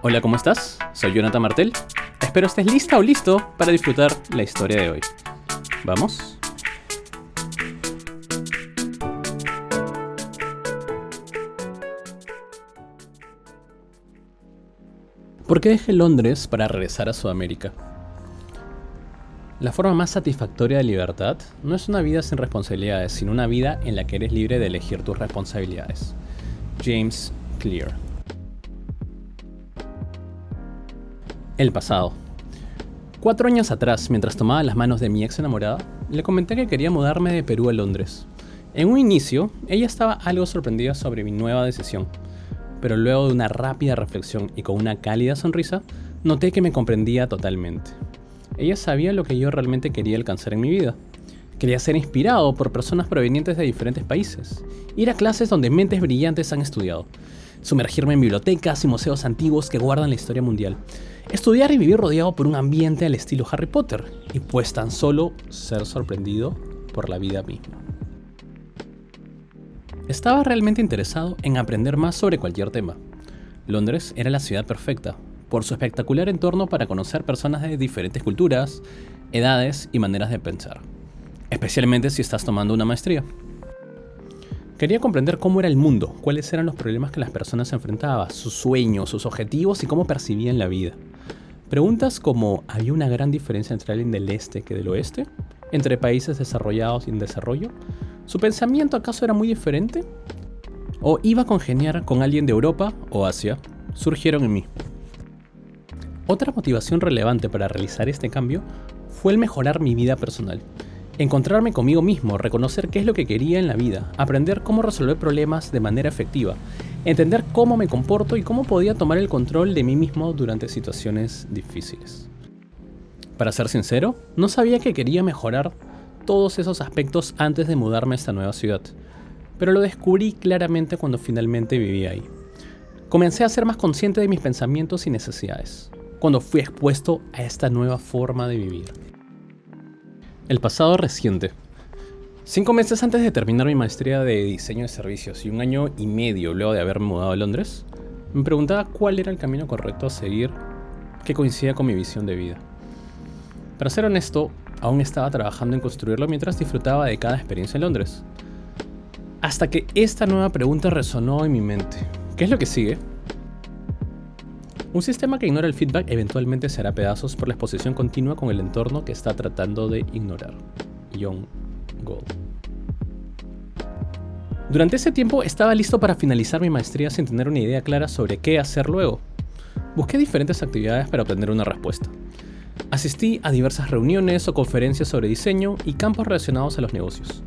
Hola, ¿cómo estás? Soy Jonathan Martel. Espero estés lista o listo para disfrutar la historia de hoy. ¿Vamos? ¿Por qué dejé Londres para regresar a Sudamérica? La forma más satisfactoria de libertad no es una vida sin responsabilidades, sino una vida en la que eres libre de elegir tus responsabilidades. James Clear. El pasado. Cuatro años atrás, mientras tomaba las manos de mi ex enamorada, le comenté que quería mudarme de Perú a Londres. En un inicio, ella estaba algo sorprendida sobre mi nueva decisión, pero luego de una rápida reflexión y con una cálida sonrisa, noté que me comprendía totalmente. Ella sabía lo que yo realmente quería alcanzar en mi vida. Quería ser inspirado por personas provenientes de diferentes países, ir a clases donde mentes brillantes han estudiado, sumergirme en bibliotecas y museos antiguos que guardan la historia mundial, Estudiar y vivir rodeado por un ambiente al estilo Harry Potter y pues tan solo ser sorprendido por la vida misma. Estaba realmente interesado en aprender más sobre cualquier tema. Londres era la ciudad perfecta, por su espectacular entorno para conocer personas de diferentes culturas, edades y maneras de pensar, especialmente si estás tomando una maestría. Quería comprender cómo era el mundo, cuáles eran los problemas que las personas enfrentaban, sus sueños, sus objetivos y cómo percibían la vida. Preguntas como ¿había una gran diferencia entre alguien del este que del oeste? ¿Entre países desarrollados y en desarrollo? ¿Su pensamiento acaso era muy diferente? ¿O iba a congeniar con alguien de Europa o Asia? Surgieron en mí. Otra motivación relevante para realizar este cambio fue el mejorar mi vida personal. Encontrarme conmigo mismo, reconocer qué es lo que quería en la vida, aprender cómo resolver problemas de manera efectiva, entender cómo me comporto y cómo podía tomar el control de mí mismo durante situaciones difíciles. Para ser sincero, no sabía que quería mejorar todos esos aspectos antes de mudarme a esta nueva ciudad, pero lo descubrí claramente cuando finalmente viví ahí. Comencé a ser más consciente de mis pensamientos y necesidades, cuando fui expuesto a esta nueva forma de vivir. El pasado reciente. Cinco meses antes de terminar mi maestría de diseño de servicios y un año y medio luego de haberme mudado a Londres, me preguntaba cuál era el camino correcto a seguir que coincidía con mi visión de vida. Para ser honesto, aún estaba trabajando en construirlo mientras disfrutaba de cada experiencia en Londres. Hasta que esta nueva pregunta resonó en mi mente. ¿Qué es lo que sigue? Un sistema que ignora el feedback eventualmente se hará pedazos por la exposición continua con el entorno que está tratando de ignorar. John Gold. Durante ese tiempo estaba listo para finalizar mi maestría sin tener una idea clara sobre qué hacer luego. Busqué diferentes actividades para obtener una respuesta. Asistí a diversas reuniones o conferencias sobre diseño y campos relacionados a los negocios.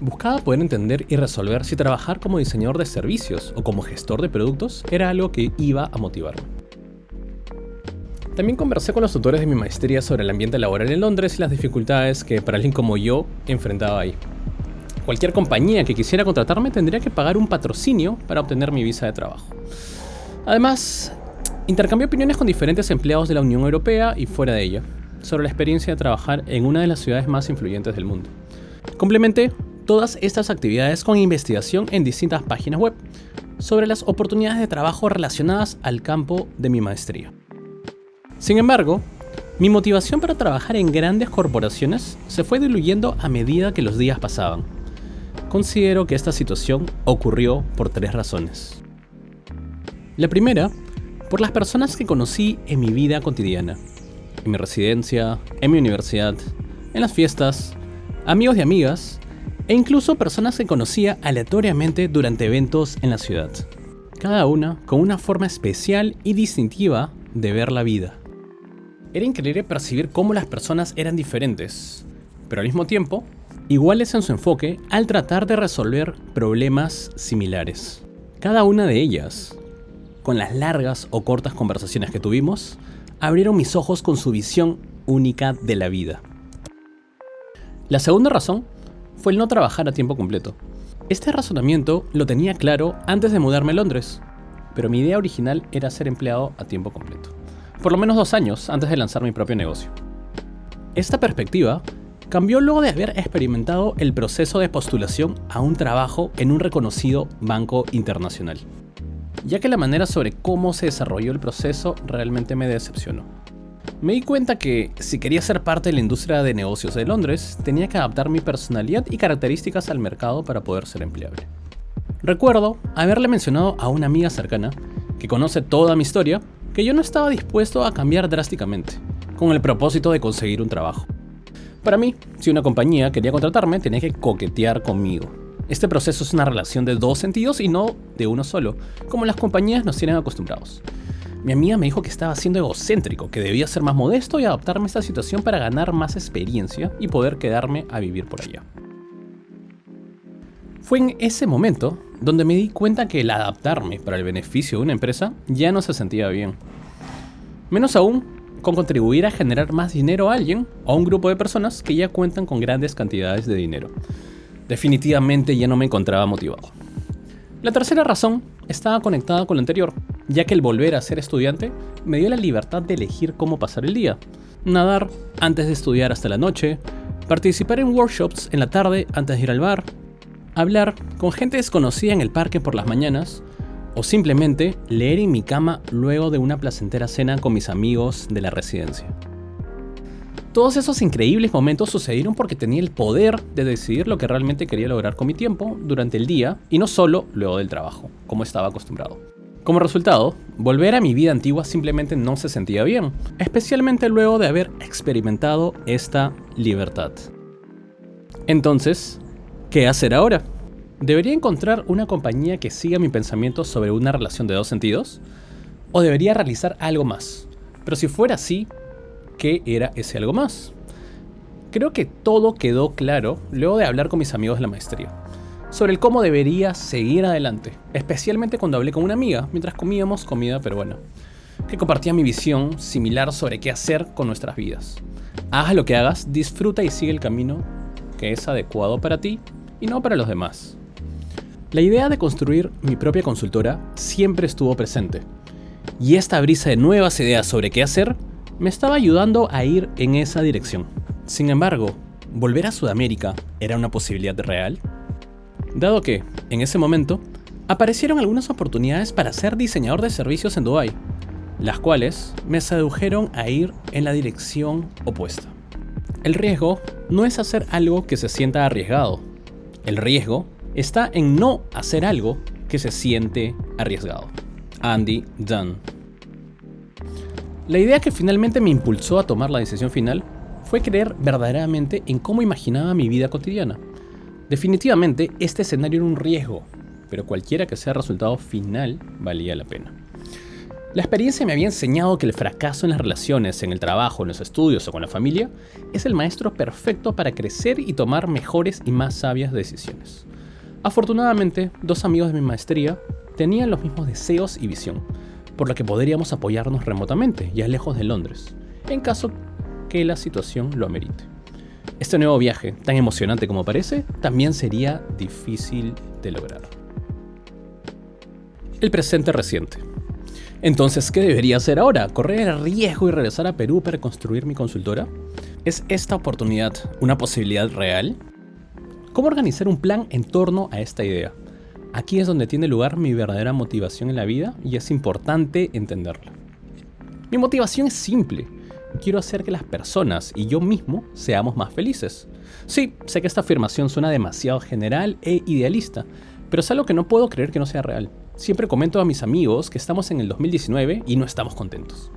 Buscaba poder entender y resolver si trabajar como diseñador de servicios o como gestor de productos era algo que iba a motivarme. También conversé con los tutores de mi maestría sobre el ambiente laboral en Londres y las dificultades que para alguien como yo enfrentaba ahí. Cualquier compañía que quisiera contratarme tendría que pagar un patrocinio para obtener mi visa de trabajo. Además, intercambié opiniones con diferentes empleados de la Unión Europea y fuera de ella sobre la experiencia de trabajar en una de las ciudades más influyentes del mundo. Complementé todas estas actividades con investigación en distintas páginas web sobre las oportunidades de trabajo relacionadas al campo de mi maestría. Sin embargo, mi motivación para trabajar en grandes corporaciones se fue diluyendo a medida que los días pasaban. Considero que esta situación ocurrió por tres razones. La primera, por las personas que conocí en mi vida cotidiana, en mi residencia, en mi universidad, en las fiestas, amigos y amigas e incluso personas que conocía aleatoriamente durante eventos en la ciudad. Cada una con una forma especial y distintiva de ver la vida. Era increíble percibir cómo las personas eran diferentes, pero al mismo tiempo iguales en su enfoque al tratar de resolver problemas similares. Cada una de ellas, con las largas o cortas conversaciones que tuvimos, abrieron mis ojos con su visión única de la vida. La segunda razón fue el no trabajar a tiempo completo. Este razonamiento lo tenía claro antes de mudarme a Londres, pero mi idea original era ser empleado a tiempo completo. Por lo menos dos años antes de lanzar mi propio negocio. Esta perspectiva cambió luego de haber experimentado el proceso de postulación a un trabajo en un reconocido banco internacional. ya que la manera sobre cómo se desarrolló el proceso realmente me decepcionó. Me di cuenta que si quería ser parte de la industria de negocios de Londres, tenía que adaptar mi personalidad y características al mercado para poder ser empleable. Recuerdo haberle mencionado a una amiga cercana, que conoce toda mi historia, que yo no estaba dispuesto a cambiar drásticamente, con el propósito de conseguir un trabajo. Para mí, si una compañía quería contratarme, tenía que coquetear conmigo. Este proceso es una relación de dos sentidos y no de uno solo, como las compañías nos tienen acostumbrados. Mi amiga me dijo que estaba siendo egocéntrico, que debía ser más modesto y adaptarme a esta situación para ganar más experiencia y poder quedarme a vivir por allá. Fue en ese momento donde me di cuenta que el adaptarme para el beneficio de una empresa ya no se sentía bien. Menos aún con contribuir a generar más dinero a alguien o a un grupo de personas que ya cuentan con grandes cantidades de dinero. Definitivamente ya no me encontraba motivado. La tercera razón estaba conectada con lo anterior, ya que el volver a ser estudiante me dio la libertad de elegir cómo pasar el día. Nadar antes de estudiar hasta la noche, participar en workshops en la tarde antes de ir al bar, hablar con gente desconocida en el parque por las mañanas, o simplemente leer en mi cama luego de una placentera cena con mis amigos de la residencia. Todos esos increíbles momentos sucedieron porque tenía el poder de decidir lo que realmente quería lograr con mi tiempo durante el día y no solo luego del trabajo, como estaba acostumbrado. Como resultado, volver a mi vida antigua simplemente no se sentía bien, especialmente luego de haber experimentado esta libertad. Entonces, ¿qué hacer ahora? ¿Debería encontrar una compañía que siga mi pensamiento sobre una relación de dos sentidos? ¿O debería realizar algo más? Pero si fuera así, qué era ese algo más. Creo que todo quedó claro luego de hablar con mis amigos de la maestría, sobre el cómo debería seguir adelante, especialmente cuando hablé con una amiga mientras comíamos comida peruana, que compartía mi visión similar sobre qué hacer con nuestras vidas. Hagas lo que hagas, disfruta y sigue el camino que es adecuado para ti y no para los demás. La idea de construir mi propia consultora siempre estuvo presente, y esta brisa de nuevas ideas sobre qué hacer me estaba ayudando a ir en esa dirección. Sin embargo, ¿volver a Sudamérica era una posibilidad real? Dado que, en ese momento, aparecieron algunas oportunidades para ser diseñador de servicios en Dubái, las cuales me sedujeron a ir en la dirección opuesta. El riesgo no es hacer algo que se sienta arriesgado. El riesgo está en no hacer algo que se siente arriesgado. Andy Dunn la idea que finalmente me impulsó a tomar la decisión final fue creer verdaderamente en cómo imaginaba mi vida cotidiana. Definitivamente este escenario era un riesgo, pero cualquiera que sea el resultado final valía la pena. La experiencia me había enseñado que el fracaso en las relaciones, en el trabajo, en los estudios o con la familia es el maestro perfecto para crecer y tomar mejores y más sabias decisiones. Afortunadamente, dos amigos de mi maestría tenían los mismos deseos y visión, por la que podríamos apoyarnos remotamente, ya lejos de Londres, en caso que la situación lo amerite. Este nuevo viaje, tan emocionante como parece, también sería difícil de lograr. El presente reciente. Entonces, ¿qué debería hacer ahora? ¿Correr el riesgo y regresar a Perú para construir mi consultora? ¿Es esta oportunidad una posibilidad real? ¿Cómo organizar un plan en torno a esta idea? Aquí es donde tiene lugar mi verdadera motivación en la vida y es importante entenderla. Mi motivación es simple. Quiero hacer que las personas y yo mismo seamos más felices. Sí, sé que esta afirmación suena demasiado general e idealista, pero es algo que no puedo creer que no sea real. Siempre comento a mis amigos que estamos en el 2019 y no estamos contentos.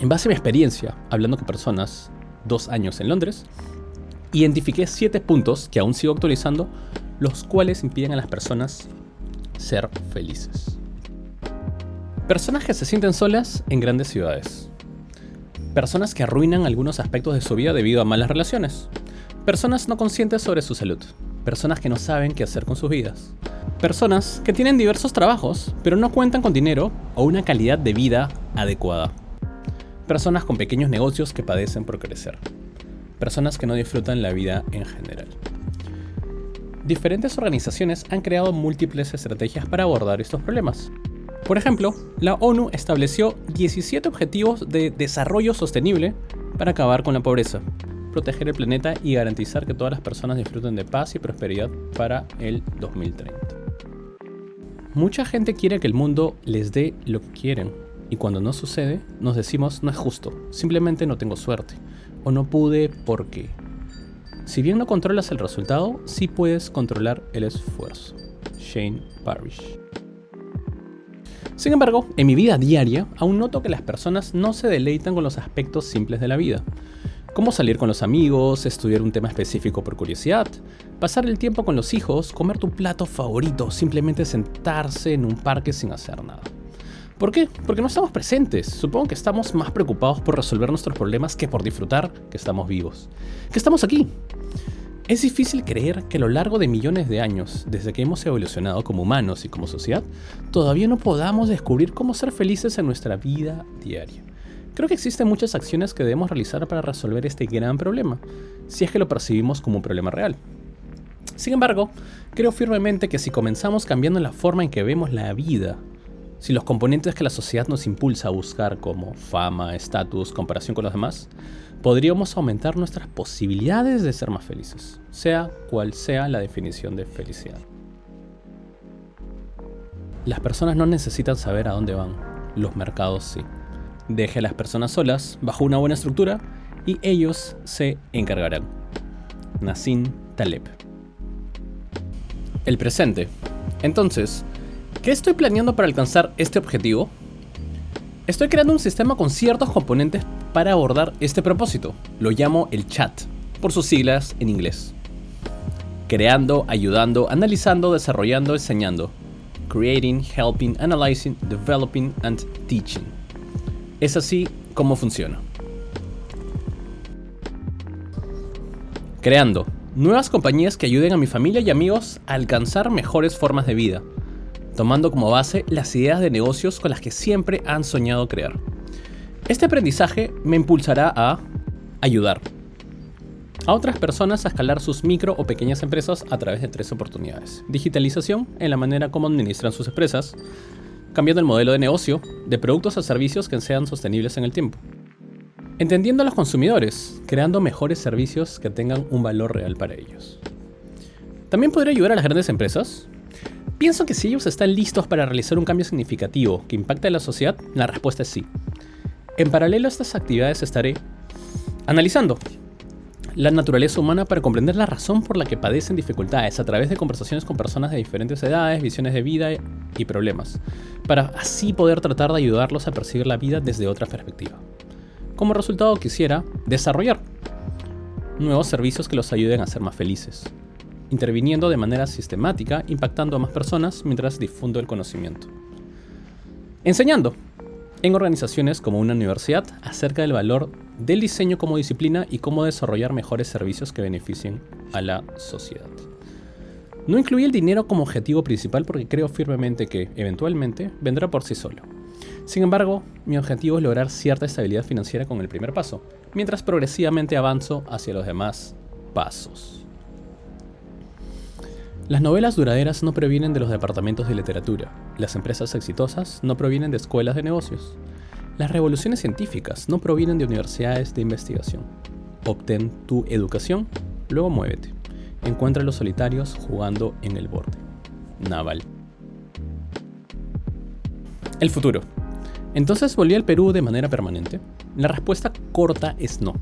En base a mi experiencia, hablando con personas, dos años en Londres, identifiqué siete puntos que aún sigo actualizando los cuales impiden a las personas ser felices. Personas que se sienten solas en grandes ciudades. Personas que arruinan algunos aspectos de su vida debido a malas relaciones. Personas no conscientes sobre su salud. Personas que no saben qué hacer con sus vidas. Personas que tienen diversos trabajos, pero no cuentan con dinero o una calidad de vida adecuada. Personas con pequeños negocios que padecen por crecer. Personas que no disfrutan la vida en general diferentes organizaciones han creado múltiples estrategias para abordar estos problemas. Por ejemplo, la ONU estableció 17 objetivos de desarrollo sostenible para acabar con la pobreza, proteger el planeta y garantizar que todas las personas disfruten de paz y prosperidad para el 2030. mucha gente quiere que el mundo les dé lo que quieren. Y cuando no sucede, nos decimos no es justo, simplemente no tengo suerte. O no pude porque... Si bien no controlas el resultado, sí puedes controlar el esfuerzo. Shane Parrish. Sin embargo, en mi vida diaria, aún noto que las personas no se deleitan con los aspectos simples de la vida. Como salir con los amigos, estudiar un tema específico por curiosidad, pasar el tiempo con los hijos, comer tu plato favorito, simplemente sentarse en un parque sin hacer nada. ¿Por qué? Porque no estamos presentes. Supongo que estamos más preocupados por resolver nuestros problemas que por disfrutar que estamos vivos. Que estamos aquí. Es difícil creer que a lo largo de millones de años, desde que hemos evolucionado como humanos y como sociedad, todavía no podamos descubrir cómo ser felices en nuestra vida diaria. Creo que existen muchas acciones que debemos realizar para resolver este gran problema, si es que lo percibimos como un problema real. Sin embargo, creo firmemente que si comenzamos cambiando la forma en que vemos la vida si los componentes que la sociedad nos impulsa a buscar como fama, estatus, comparación con los demás, podríamos aumentar nuestras posibilidades de ser más felices, sea cual sea la definición de felicidad. Las personas no necesitan saber a dónde van, los mercados sí. Deje a las personas solas, bajo una buena estructura, y ellos se encargarán. Nassim Taleb. El presente. Entonces, ¿Qué estoy planeando para alcanzar este objetivo? Estoy creando un sistema con ciertos componentes para abordar este propósito. Lo llamo el chat, por sus siglas en inglés. Creando, ayudando, analizando, desarrollando, enseñando. Creating, helping, analyzing, developing and teaching. Es así como funciona. Creando nuevas compañías que ayuden a mi familia y amigos a alcanzar mejores formas de vida tomando como base las ideas de negocios con las que siempre han soñado crear. Este aprendizaje me impulsará a ayudar a otras personas a escalar sus micro o pequeñas empresas a través de tres oportunidades. Digitalización en la manera como administran sus empresas, cambiando el modelo de negocio de productos a servicios que sean sostenibles en el tiempo. Entendiendo a los consumidores, creando mejores servicios que tengan un valor real para ellos. También podría ayudar a las grandes empresas, Pienso que si ellos están listos para realizar un cambio significativo que impacte a la sociedad, la respuesta es sí. En paralelo a estas actividades estaré analizando la naturaleza humana para comprender la razón por la que padecen dificultades a través de conversaciones con personas de diferentes edades, visiones de vida y problemas, para así poder tratar de ayudarlos a percibir la vida desde otra perspectiva. Como resultado quisiera desarrollar nuevos servicios que los ayuden a ser más felices, interviniendo de manera sistemática, impactando a más personas mientras difundo el conocimiento. Enseñando en organizaciones como una universidad acerca del valor del diseño como disciplina y cómo desarrollar mejores servicios que beneficien a la sociedad. No incluí el dinero como objetivo principal porque creo firmemente que, eventualmente, vendrá por sí solo. Sin embargo, mi objetivo es lograr cierta estabilidad financiera con el primer paso, mientras progresivamente avanzo hacia los demás pasos. Las novelas duraderas no provienen de los departamentos de literatura, las empresas exitosas no provienen de escuelas de negocios, las revoluciones científicas no provienen de universidades de investigación. Obtén tu educación, luego muévete. Encuentra a los solitarios jugando en el borde. Naval. El futuro. ¿Entonces volví al Perú de manera permanente? La respuesta corta es no.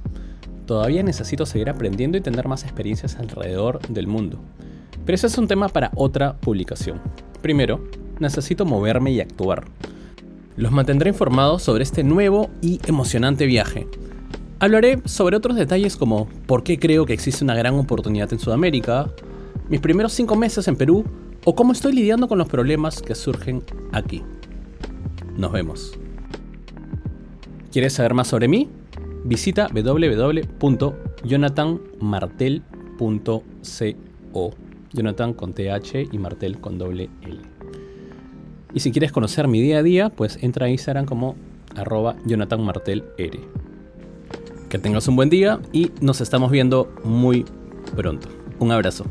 Todavía necesito seguir aprendiendo y tener más experiencias alrededor del mundo. Pero ese es un tema para otra publicación. Primero, necesito moverme y actuar. Los mantendré informados sobre este nuevo y emocionante viaje. Hablaré sobre otros detalles como por qué creo que existe una gran oportunidad en Sudamérica, mis primeros cinco meses en Perú o cómo estoy lidiando con los problemas que surgen aquí. Nos vemos. ¿Quieres saber más sobre mí? Visita www.jonathanmartel.co Jonathan con TH y Martel con doble L. Y si quieres conocer mi día a día, pues entra a Instagram como arroba Jonathan Martel. Que tengas un buen día y nos estamos viendo muy pronto. Un abrazo.